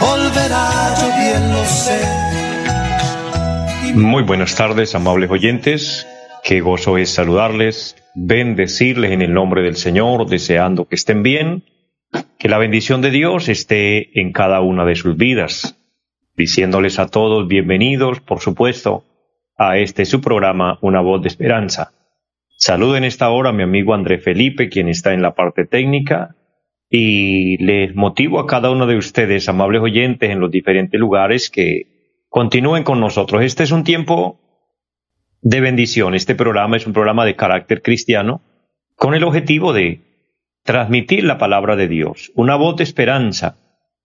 volverá, yo bien lo sé. Muy buenas tardes, amables oyentes. Qué gozo es saludarles, bendecirles en el nombre del Señor, deseando que estén bien, que la bendición de Dios esté en cada una de sus vidas, diciéndoles a todos bienvenidos, por supuesto, a este su programa Una voz de esperanza. Saludo en esta hora a mi amigo André Felipe, quien está en la parte técnica, y les motivo a cada uno de ustedes, amables oyentes en los diferentes lugares, que continúen con nosotros. Este es un tiempo de bendición. Este programa es un programa de carácter cristiano con el objetivo de transmitir la palabra de Dios, una voz de esperanza.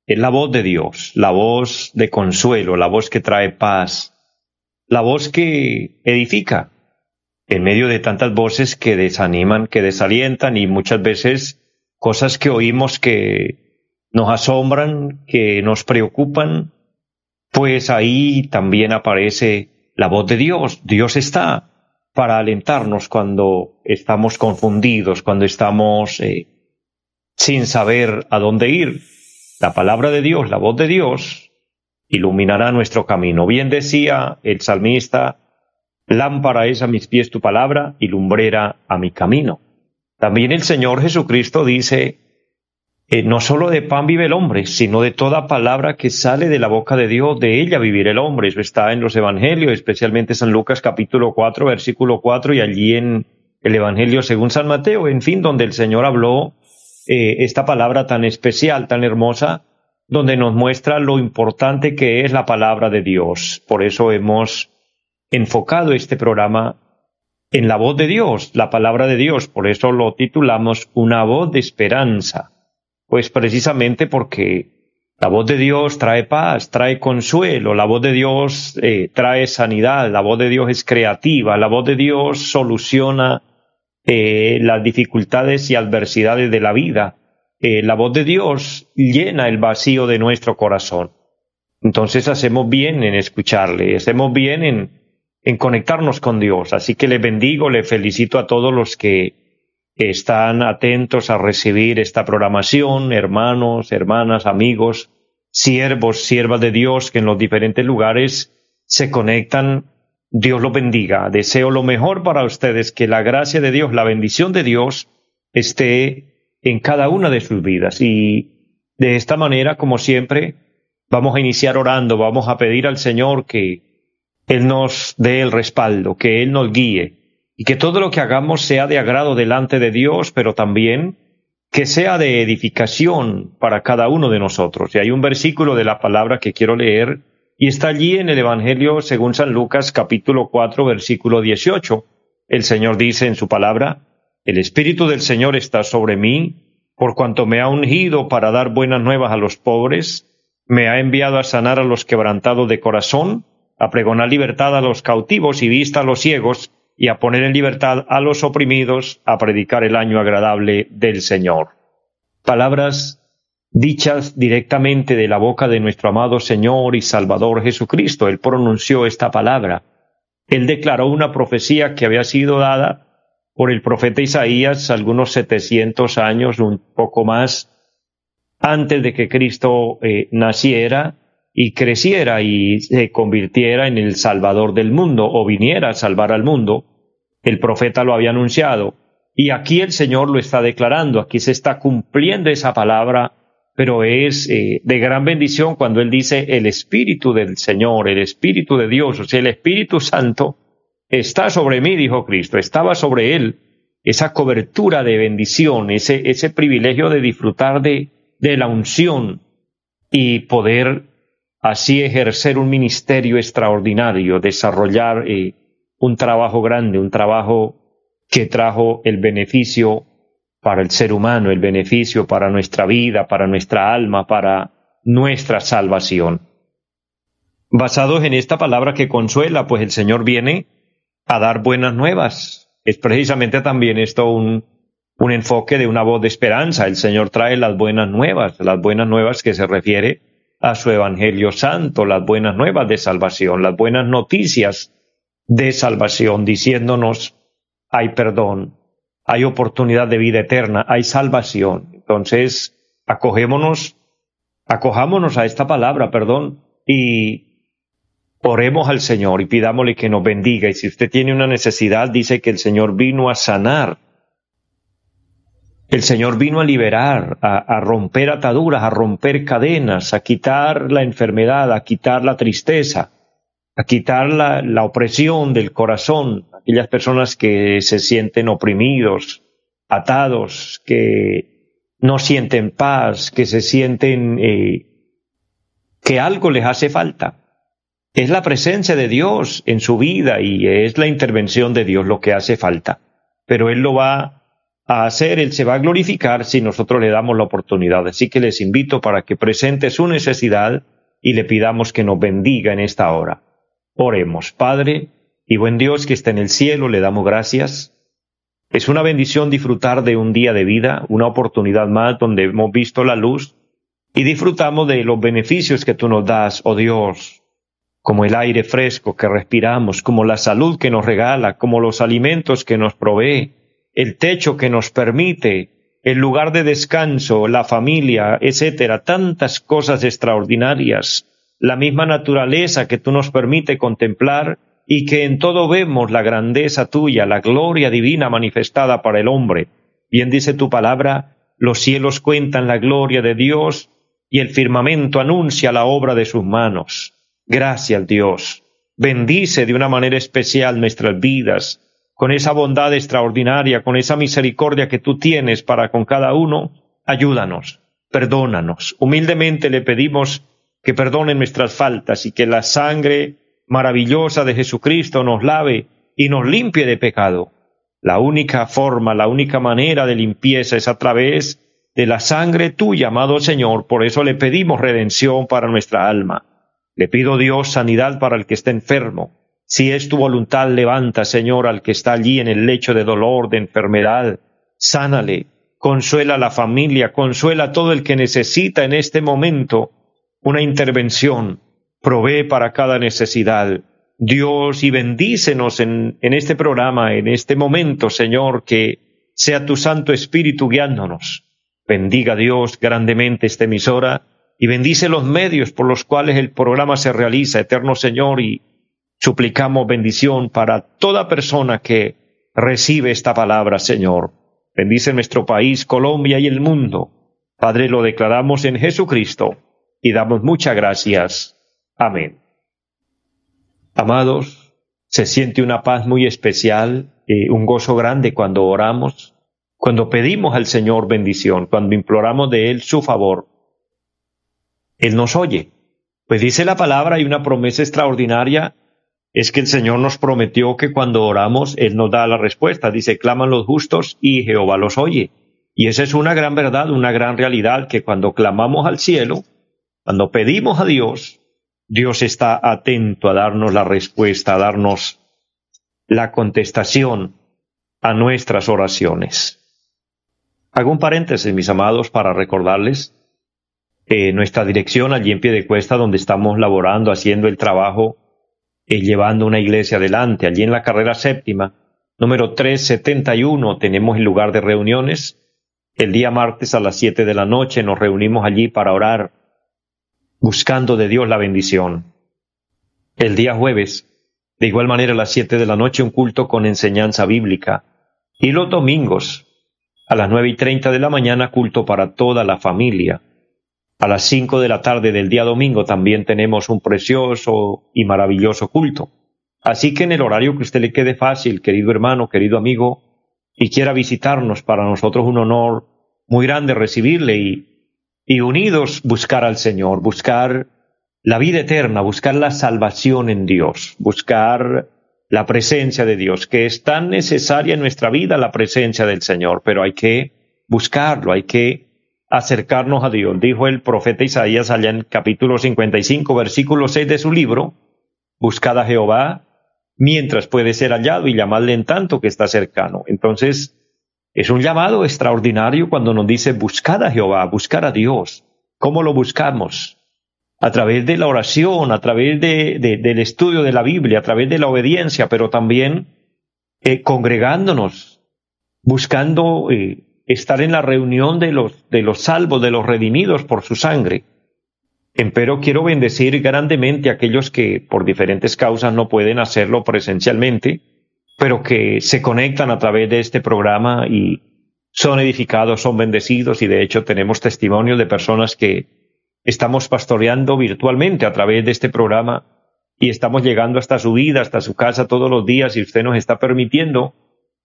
Es la voz de Dios, la voz de consuelo, la voz que trae paz, la voz que edifica en medio de tantas voces que desaniman, que desalientan y muchas veces cosas que oímos que nos asombran, que nos preocupan, pues ahí también aparece la voz de Dios. Dios está para alentarnos cuando estamos confundidos, cuando estamos eh, sin saber a dónde ir. La palabra de Dios, la voz de Dios, iluminará nuestro camino. Bien decía el salmista, lámpara es a mis pies tu palabra y lumbrera a mi camino. También el Señor Jesucristo dice, eh, no solo de pan vive el hombre, sino de toda palabra que sale de la boca de Dios, de ella vivir el hombre. Eso está en los Evangelios, especialmente San Lucas capítulo 4, versículo 4 y allí en el Evangelio según San Mateo, en fin, donde el Señor habló eh, esta palabra tan especial, tan hermosa, donde nos muestra lo importante que es la palabra de Dios. Por eso hemos enfocado este programa en la voz de Dios, la palabra de Dios. Por eso lo titulamos Una voz de esperanza pues precisamente porque la voz de Dios trae paz, trae consuelo, la voz de Dios eh, trae sanidad, la voz de Dios es creativa, la voz de Dios soluciona eh, las dificultades y adversidades de la vida. Eh, la voz de Dios llena el vacío de nuestro corazón. Entonces hacemos bien en escucharle, hacemos bien en, en conectarnos con Dios. Así que le bendigo, le felicito a todos los que están atentos a recibir esta programación, hermanos, hermanas, amigos, siervos, siervas de Dios que en los diferentes lugares se conectan. Dios los bendiga. Deseo lo mejor para ustedes, que la gracia de Dios, la bendición de Dios esté en cada una de sus vidas. Y de esta manera, como siempre, vamos a iniciar orando, vamos a pedir al Señor que Él nos dé el respaldo, que Él nos guíe, y que todo lo que hagamos sea de agrado delante de Dios, pero también que sea de edificación para cada uno de nosotros. Y hay un versículo de la palabra que quiero leer y está allí en el Evangelio según San Lucas capítulo 4 versículo 18. El Señor dice en su palabra, El Espíritu del Señor está sobre mí, por cuanto me ha ungido para dar buenas nuevas a los pobres, me ha enviado a sanar a los quebrantados de corazón, a pregonar libertad a los cautivos y vista a los ciegos, y a poner en libertad a los oprimidos, a predicar el año agradable del Señor. Palabras dichas directamente de la boca de nuestro amado Señor y Salvador Jesucristo. Él pronunció esta palabra. Él declaró una profecía que había sido dada por el profeta Isaías algunos setecientos años, un poco más, antes de que Cristo eh, naciera y creciera y se convirtiera en el Salvador del mundo o viniera a salvar al mundo. El profeta lo había anunciado y aquí el Señor lo está declarando, aquí se está cumpliendo esa palabra, pero es eh, de gran bendición cuando Él dice el Espíritu del Señor, el Espíritu de Dios, o sea, el Espíritu Santo está sobre mí, dijo Cristo, estaba sobre Él esa cobertura de bendición, ese, ese privilegio de disfrutar de, de la unción y poder así ejercer un ministerio extraordinario, desarrollar eh, un trabajo grande, un trabajo que trajo el beneficio para el ser humano, el beneficio para nuestra vida, para nuestra alma, para nuestra salvación. basados en esta palabra que consuela, pues el Señor viene a dar buenas nuevas. Es precisamente también esto un, un enfoque de una voz de esperanza. El Señor trae las buenas nuevas, las buenas nuevas que se refiere a su Evangelio Santo, las buenas nuevas de salvación, las buenas noticias de salvación, diciéndonos, hay perdón, hay oportunidad de vida eterna, hay salvación. Entonces, acogémonos, acojámonos a esta palabra, perdón, y oremos al Señor y pidámosle que nos bendiga. Y si usted tiene una necesidad, dice que el Señor vino a sanar el Señor vino a liberar, a, romper ataduras, a romper cadenas, a quitar la enfermedad, a quitar la tristeza, a quitar la, opresión del corazón, aquellas personas que se sienten oprimidos, atados, que no sienten paz, que se sienten eh, que algo les hace falta. Es la presencia de Dios en su vida y es la intervención de Dios lo que hace falta. Pero Él lo va a hacer, Él se va a glorificar si nosotros le damos la oportunidad. Así que les invito para que presente su necesidad y le pidamos que nos bendiga en esta hora. Oremos, Padre y buen Dios que está en el cielo, le damos gracias. Es una bendición disfrutar de un día de vida, una oportunidad más donde hemos visto la luz y disfrutamos de los beneficios que tú nos das, oh Dios, como el aire fresco que respiramos, como la salud que nos regala, como los alimentos que nos provee, el techo que nos permite, el lugar de descanso, la familia, etcétera, tantas cosas extraordinarias, la misma naturaleza que tú nos permite contemplar y que en todo vemos la grandeza tuya, la gloria divina manifestada para el hombre. Bien dice tu palabra, los cielos cuentan la gloria de Dios y el firmamento anuncia la obra de sus manos. Gracias Dios. Bendice de una manera especial nuestras vidas, con esa bondad extraordinaria, con esa misericordia que tú tienes para con cada uno, ayúdanos, perdónanos. Humildemente le pedimos que perdone nuestras faltas y que la sangre maravillosa de Jesucristo nos lave y nos limpie de pecado. La única forma, la única manera de limpieza es a través de la sangre tuya, amado Señor. Por eso le pedimos redención para nuestra alma. Le pido Dios sanidad para el que esté enfermo, si es tu voluntad, levanta, Señor, al que está allí en el lecho de dolor, de enfermedad, sánale, consuela a la familia, consuela a todo el que necesita en este momento una intervención, provee para cada necesidad. Dios, y bendícenos en, este programa, en este momento, Señor, que sea tu Santo Espíritu guiándonos. Bendiga Dios grandemente esta emisora y bendice los medios por los cuales el programa se realiza, eterno Señor, y Suplicamos bendición para toda persona que recibe esta palabra, Señor. Bendice nuestro país, Colombia y el mundo. Padre, lo declaramos en Jesucristo y damos muchas gracias. Amén. Amados, se siente una paz muy especial, y un gozo grande cuando oramos, cuando pedimos al Señor bendición, cuando imploramos de Él su favor. Él nos oye. Pues dice la palabra y una promesa extraordinaria es que el Señor nos prometió que cuando oramos, Él nos da la respuesta. Dice, claman los justos y Jehová los oye. Y esa es una gran verdad, una gran realidad, que cuando clamamos al cielo, cuando pedimos a Dios, Dios está atento a darnos la respuesta, a darnos la contestación a nuestras oraciones. Hago un paréntesis, mis amados, para recordarles eh, nuestra dirección allí en pie de cuesta, donde estamos laborando, haciendo el trabajo eh, llevando una iglesia adelante. Allí en la carrera séptima, número 371, tenemos el lugar de reuniones. El día martes a las siete de la noche nos reunimos allí para orar, buscando de Dios la bendición. El día jueves, de igual manera a las siete de la noche, un culto con enseñanza bíblica. Y los domingos, a las nueve y treinta de la mañana, culto para toda la familia. A las cinco de la tarde del día domingo también tenemos un precioso y maravilloso culto. Así que en el horario que usted le quede fácil, querido hermano, querido amigo, y quiera visitarnos, para nosotros un honor muy grande recibirle y, y unidos buscar al Señor, buscar la vida eterna, buscar la salvación en Dios, buscar la presencia de Dios, que es tan necesaria en nuestra vida la presencia del Señor, pero hay que buscarlo, hay que acercarnos a Dios. Dijo el profeta Isaías allá en capítulo 55, versículo 6 de su libro, buscad a Jehová mientras puede ser hallado y llamadle en tanto que está cercano. Entonces, es un llamado extraordinario cuando nos dice buscad a Jehová, buscar a Dios. ¿Cómo lo buscamos? A través de la oración, a través de, del estudio de la Biblia, a través de la obediencia, pero también eh, congregándonos, buscando eh, estar en la reunión de los, de los salvos, de los redimidos por su sangre. Empero quiero bendecir grandemente a aquellos que por diferentes causas no pueden hacerlo presencialmente, pero que se conectan a través de este programa y son edificados, son bendecidos y de hecho tenemos testimonios de personas que estamos pastoreando virtualmente a través de este programa y estamos llegando hasta su vida, hasta su casa todos los días y usted nos está permitiendo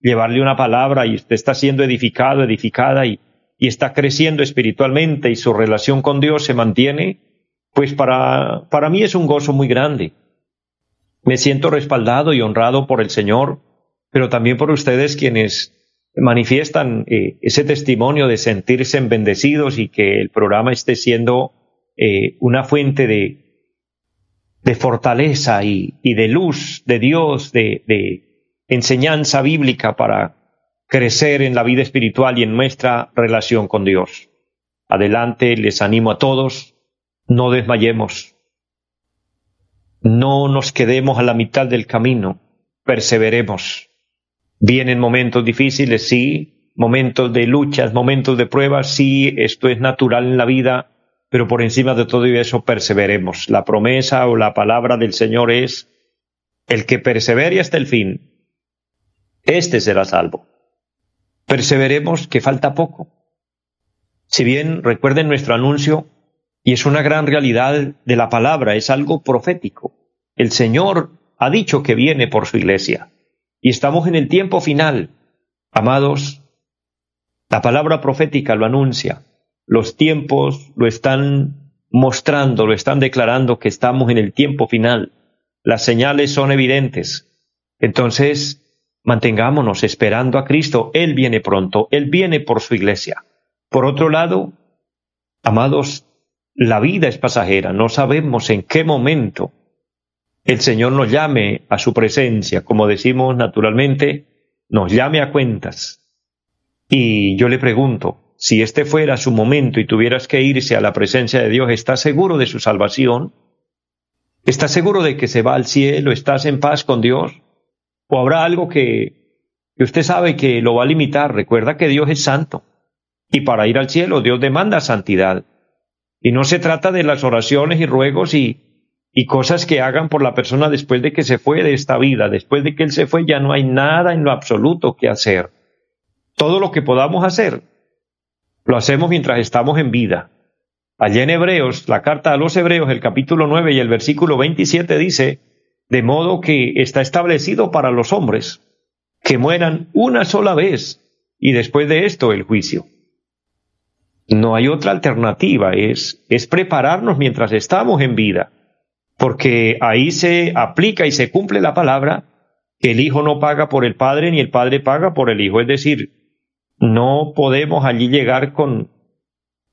llevarle una palabra y usted está siendo edificado, edificada y, y está creciendo espiritualmente y su relación con Dios se mantiene, pues para, para mí es un gozo muy grande. Me siento respaldado y honrado por el Señor, pero también por ustedes quienes manifiestan eh, ese testimonio de sentirse bendecidos y que el programa esté siendo eh, una fuente de, de fortaleza y, y, de luz de Dios, de, de, enseñanza bíblica para crecer en la vida espiritual y en nuestra relación con Dios. Adelante, les animo a todos, no desmayemos, no nos quedemos a la mitad del camino, perseveremos. Vienen momentos difíciles, sí, momentos de luchas, momentos de pruebas, sí, esto es natural en la vida, pero por encima de todo eso perseveremos. La promesa o la palabra del Señor es, el que persevere hasta el fin, este será salvo. Perseveremos que falta poco. Si bien recuerden nuestro anuncio, y es una gran realidad de la palabra, es algo profético. El Señor ha dicho que viene por su iglesia, y estamos en el tiempo final. Amados, la palabra profética lo anuncia, los tiempos lo están mostrando, lo están declarando que estamos en el tiempo final. Las señales son evidentes. Entonces, Mantengámonos esperando a Cristo. Él viene pronto, Él viene por su iglesia. Por otro lado, amados, la vida es pasajera, no sabemos en qué momento el Señor nos llame a su presencia, como decimos naturalmente, nos llame a cuentas. Y yo le pregunto, si este fuera su momento y tuvieras que irse a la presencia de Dios, ¿estás seguro de su salvación? ¿Estás seguro de que se va al cielo? ¿Estás en paz con Dios? ¿O habrá algo que, usted sabe que lo va a limitar? Recuerda que Dios es santo. Y para ir al cielo Dios demanda santidad. Y no se trata de las oraciones y ruegos y, y cosas que hagan por la persona después de que se fue de esta vida. Después de que Él se fue ya no hay nada en lo absoluto que hacer. Todo lo que podamos hacer, lo hacemos mientras estamos en vida. Allá en Hebreos, la carta a los Hebreos, el capítulo 9 y el versículo 27 dice, de modo que está establecido para los hombres que mueran una sola vez y después de esto el juicio. No hay otra alternativa, es, es prepararnos mientras estamos en vida, porque ahí se aplica y se cumple la palabra que el Hijo no paga por el Padre ni el Padre paga por el Hijo, es decir, no podemos allí llegar con,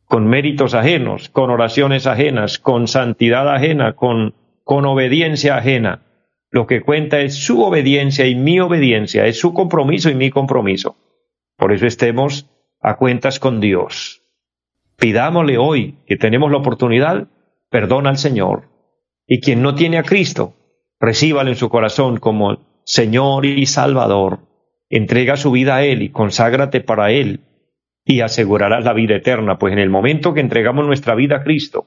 con méritos ajenos, con oraciones ajenas, con santidad ajena, con con obediencia ajena. Lo que cuenta es su obediencia y mi obediencia, es su compromiso y mi compromiso. Por eso estemos a cuentas con Dios. Pidámosle hoy que tenemos la oportunidad, perdona al Señor. Y quien no tiene a Cristo, recíbalo en su corazón como Señor y Salvador. Entrega su vida a Él y conságrate para Él y asegurarás la vida eterna, pues en el momento que entregamos nuestra vida a Cristo,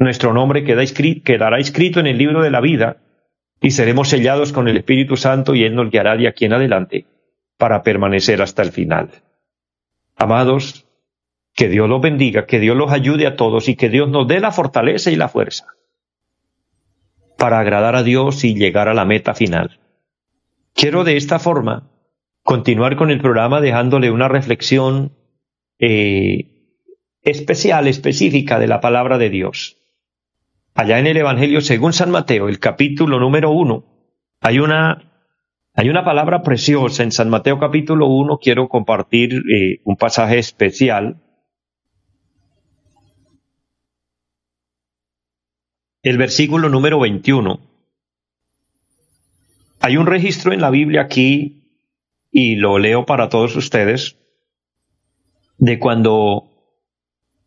nuestro nombre quedará escrito en el libro de la vida y seremos sellados con el Espíritu Santo y Él nos guiará de aquí en adelante para permanecer hasta el final. Amados, que Dios los bendiga, que Dios los ayude a todos y que Dios nos dé la fortaleza y la fuerza para agradar a Dios y llegar a la meta final. Quiero de esta forma continuar con el programa dejándole una reflexión eh, especial, específica de la palabra de Dios allá en el Evangelio según San Mateo, el capítulo número uno, hay una, hay una palabra preciosa en San Mateo capítulo uno, quiero compartir eh, un pasaje especial. El versículo número 21. Hay un registro en la Biblia aquí, y lo leo para todos ustedes, de cuando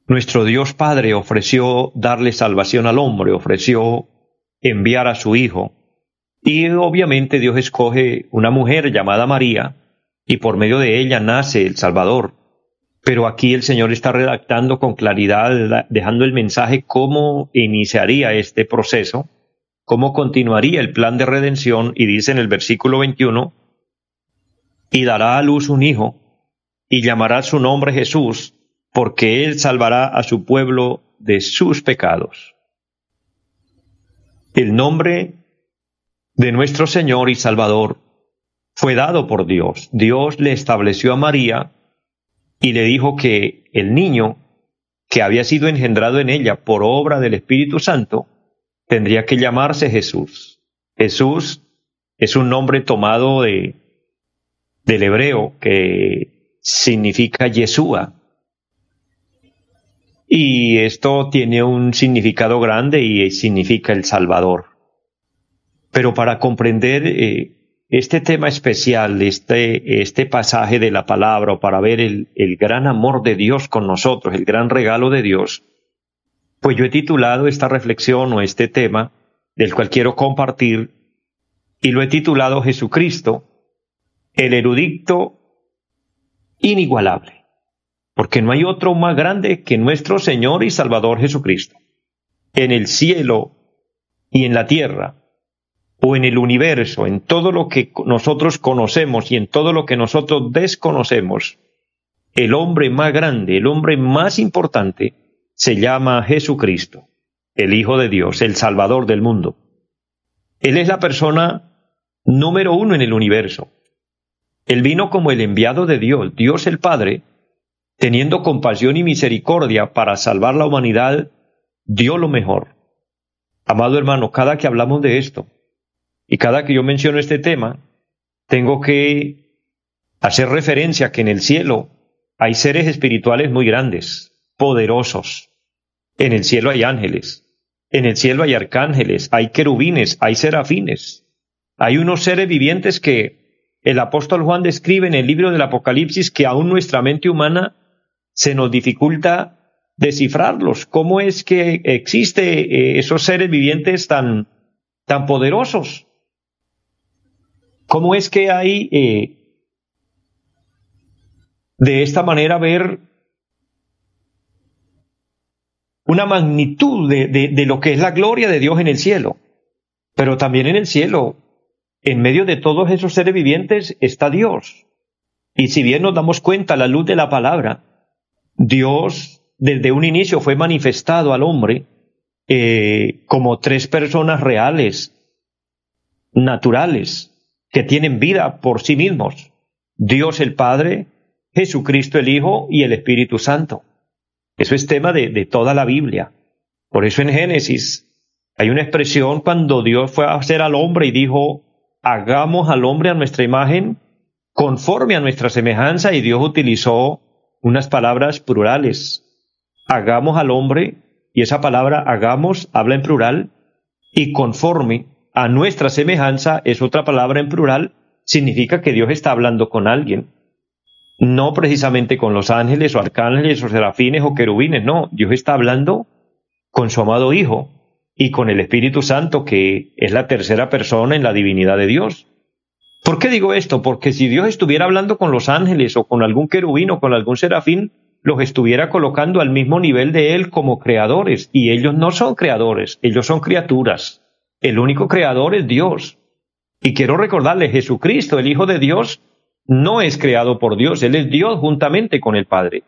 nuestro Dios Padre ofreció darle salvación al hombre, ofreció enviar a su Hijo. Y obviamente Dios escoge una mujer llamada María, y por medio de ella nace el Salvador. Pero aquí el Señor está redactando con claridad, dejando el mensaje cómo iniciaría este proceso, cómo continuaría el plan de redención, y dice en el versículo 21, y dará a luz un hijo, y llamará su nombre Jesús, porque él salvará a su pueblo de sus pecados. El nombre de nuestro Señor y Salvador fue dado por Dios. Dios le estableció a María y le dijo que el niño que había sido engendrado en ella por obra del Espíritu Santo tendría que llamarse Jesús. Jesús es un nombre tomado de, del hebreo que significa Yeshua, y esto tiene un significado grande y significa el Salvador. Pero para comprender eh, este tema especial, este, este pasaje de la palabra, para ver el, el gran amor de Dios con nosotros, el gran regalo de Dios, pues yo he titulado esta reflexión o este tema, del cual quiero compartir, y lo he titulado Jesucristo, el erudito inigualable porque no hay otro más grande que nuestro Señor y Salvador Jesucristo. En el cielo y en la tierra, o en el universo, en todo lo que nosotros conocemos y en todo lo que nosotros desconocemos, el hombre más grande, el hombre más importante, se llama Jesucristo, el Hijo de Dios, el Salvador del mundo. Él es la persona número uno en el universo. Él vino como el enviado de Dios, Dios el Padre, teniendo compasión y misericordia para salvar la humanidad, dio lo mejor. Amado hermano, cada que hablamos de esto y cada que yo menciono este tema, tengo que hacer referencia a que en el cielo hay seres espirituales muy grandes, poderosos. En el cielo hay ángeles, en el cielo hay arcángeles, hay querubines, hay serafines. Hay unos seres vivientes que el apóstol Juan describe en el libro del Apocalipsis que aún nuestra mente humana se nos dificulta descifrarlos. ¿Cómo es que existe eh, esos seres vivientes tan, tan poderosos? ¿Cómo es que hay eh, de esta manera ver una magnitud de, de lo que es la gloria de Dios en el cielo? Pero también en el cielo, en medio de todos esos seres vivientes, está Dios. Y si bien nos damos cuenta la luz de la palabra, Dios desde un inicio fue manifestado al hombre eh, como tres personas reales, naturales, que tienen vida por sí mismos. Dios el Padre, Jesucristo el Hijo y el Espíritu Santo. Eso es tema de, de toda la Biblia. Por eso en Génesis hay una expresión cuando Dios fue a hacer al hombre y dijo, hagamos al hombre a nuestra imagen conforme a nuestra semejanza y Dios utilizó unas palabras plurales. Hagamos al hombre, y esa palabra hagamos habla en plural, y conforme a nuestra semejanza es otra palabra en plural, significa que Dios está hablando con alguien. No precisamente con los ángeles o arcángeles o serafines o querubines, no, Dios está hablando con su amado Hijo y con el Espíritu Santo, que es la tercera persona en la divinidad de Dios. ¿Por qué digo esto? Porque si Dios estuviera hablando con los ángeles o con algún querubín o con algún serafín, los estuviera colocando al mismo nivel de Él como creadores, y ellos no son creadores, ellos son criaturas. El único creador es Dios. Y quiero recordarles, Jesucristo, el Hijo de Dios, no es creado por Dios, Él es Dios juntamente con el Padre.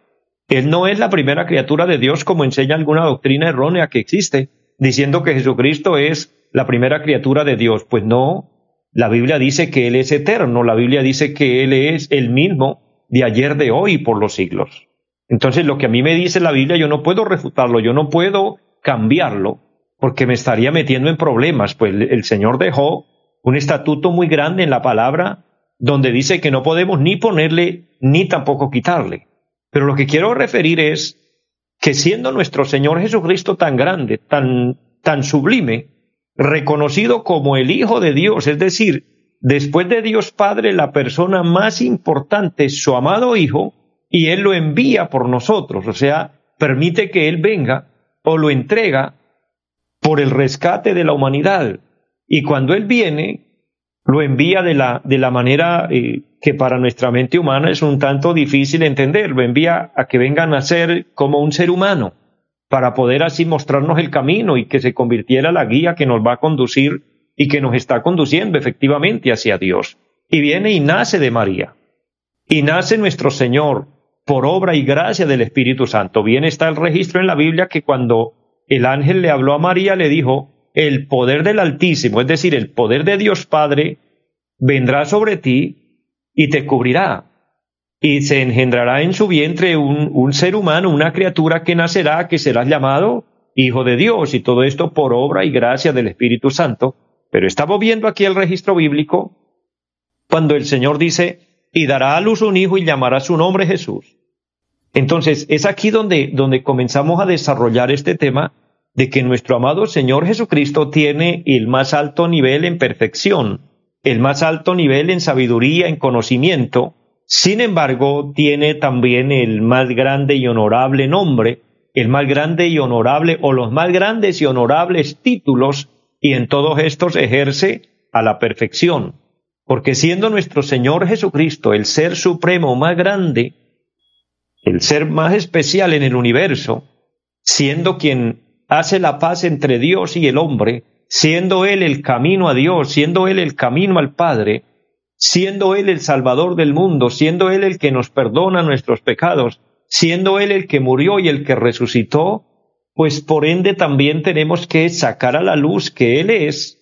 Él no es la primera criatura de Dios como enseña alguna doctrina errónea que existe, diciendo que Jesucristo es la primera criatura de Dios. Pues no, la Biblia dice que Él es eterno, la Biblia dice que Él es el mismo de ayer, de hoy y por los siglos. Entonces lo que a mí me dice la Biblia yo no puedo refutarlo, yo no puedo cambiarlo, porque me estaría metiendo en problemas, pues el Señor dejó un estatuto muy grande en la palabra donde dice que no podemos ni ponerle ni tampoco quitarle. Pero lo que quiero referir es que siendo nuestro Señor Jesucristo tan grande, tan tan sublime, reconocido como el Hijo de Dios, es decir, después de Dios Padre, la persona más importante su amado Hijo, y Él lo envía por nosotros, o sea, permite que Él venga o lo entrega por el rescate de la humanidad. Y cuando Él viene, lo envía de la, de la manera eh, que para nuestra mente humana es un tanto difícil entender. Lo envía a que venga a nacer como un ser humano, para poder así mostrarnos el camino y que se convirtiera la guía que nos va a conducir y que nos está conduciendo efectivamente hacia Dios. Y viene y nace de María. Y nace nuestro Señor por obra y gracia del Espíritu Santo. Bien está el registro en la Biblia que cuando el ángel le habló a María le dijo, el poder del Altísimo, es decir, el poder de Dios Padre, vendrá sobre ti y te cubrirá. Y se engendrará en su vientre un, un ser humano, una criatura que nacerá, que será llamado Hijo de Dios, y todo esto por obra y gracia del Espíritu Santo. Pero estamos viendo aquí el registro bíblico cuando el Señor dice, y dará a luz un hijo y llamará su nombre Jesús. Entonces, es aquí donde, donde comenzamos a desarrollar este tema de que nuestro amado Señor Jesucristo tiene el más alto nivel en perfección, el más alto nivel en sabiduría, en conocimiento, sin embargo, tiene también el más grande y honorable nombre, el más grande y honorable o los más grandes y honorables títulos, y en todos estos ejerce a la perfección. Porque siendo nuestro Señor Jesucristo el ser supremo más grande, el ser más especial en el universo, siendo quien hace la paz entre Dios y el hombre, siendo Él el camino a Dios, siendo Él el camino al Padre, siendo Él el Salvador del mundo, siendo Él el que nos perdona nuestros pecados, siendo Él el que murió y el que resucitó, pues por ende también tenemos que sacar a la luz que Él es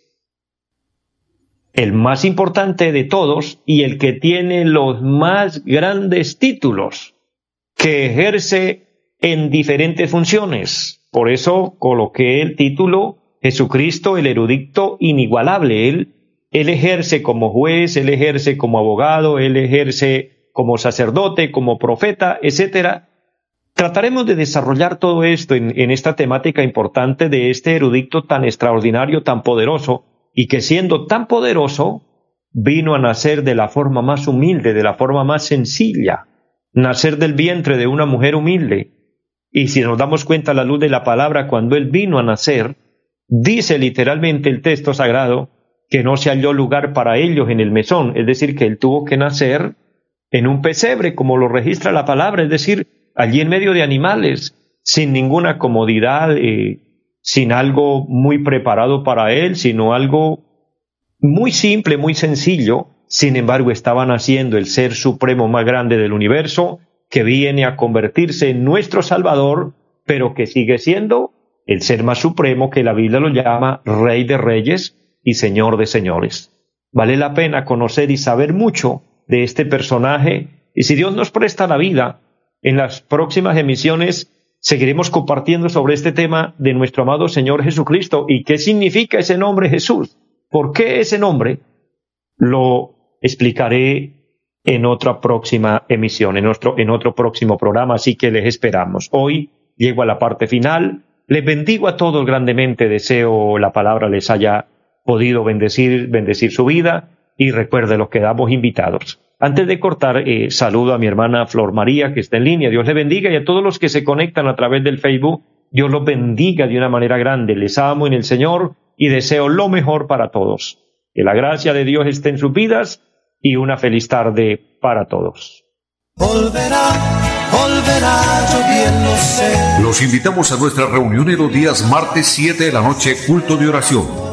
el más importante de todos y el que tiene los más grandes títulos, que ejerce en diferentes funciones. Por eso coloqué el título Jesucristo el erudito inigualable. Él, él ejerce como juez, él ejerce como abogado, él ejerce como sacerdote, como profeta, etc. Trataremos de desarrollar todo esto en, en esta temática importante de este erudito tan extraordinario, tan poderoso, y que siendo tan poderoso, vino a nacer de la forma más humilde, de la forma más sencilla, nacer del vientre de una mujer humilde, y si nos damos cuenta a la luz de la palabra, cuando Él vino a nacer, dice literalmente el texto sagrado que no se halló lugar para ellos en el mesón, es decir, que Él tuvo que nacer en un pesebre, como lo registra la palabra, es decir, allí en medio de animales, sin ninguna comodidad, eh, sin algo muy preparado para Él, sino algo muy simple, muy sencillo. Sin embargo, estaba naciendo el ser supremo más grande del universo, que viene a convertirse en nuestro Salvador, pero que sigue siendo el ser más supremo que la Biblia lo llama Rey de Reyes y Señor de Señores. Vale la pena conocer y saber mucho de este personaje y si Dios nos presta la vida, en las próximas emisiones seguiremos compartiendo sobre este tema de nuestro amado Señor Jesucristo y qué significa ese nombre Jesús. ¿Por qué ese nombre? Lo explicaré en otra próxima emisión, en, nuestro, en otro próximo programa, así que les esperamos. Hoy llego a la parte final. Les bendigo a todos grandemente, deseo la palabra les haya podido bendecir, bendecir su vida y recuerde los quedamos invitados. Antes de cortar, eh, saludo a mi hermana Flor María que está en línea. Dios le bendiga y a todos los que se conectan a través del Facebook. Dios los bendiga de una manera grande. Les amo en el Señor y deseo lo mejor para todos. Que la gracia de Dios esté en sus vidas y una feliz tarde para todos. Los invitamos a nuestra reunión en los días martes 7 de la noche, culto de oración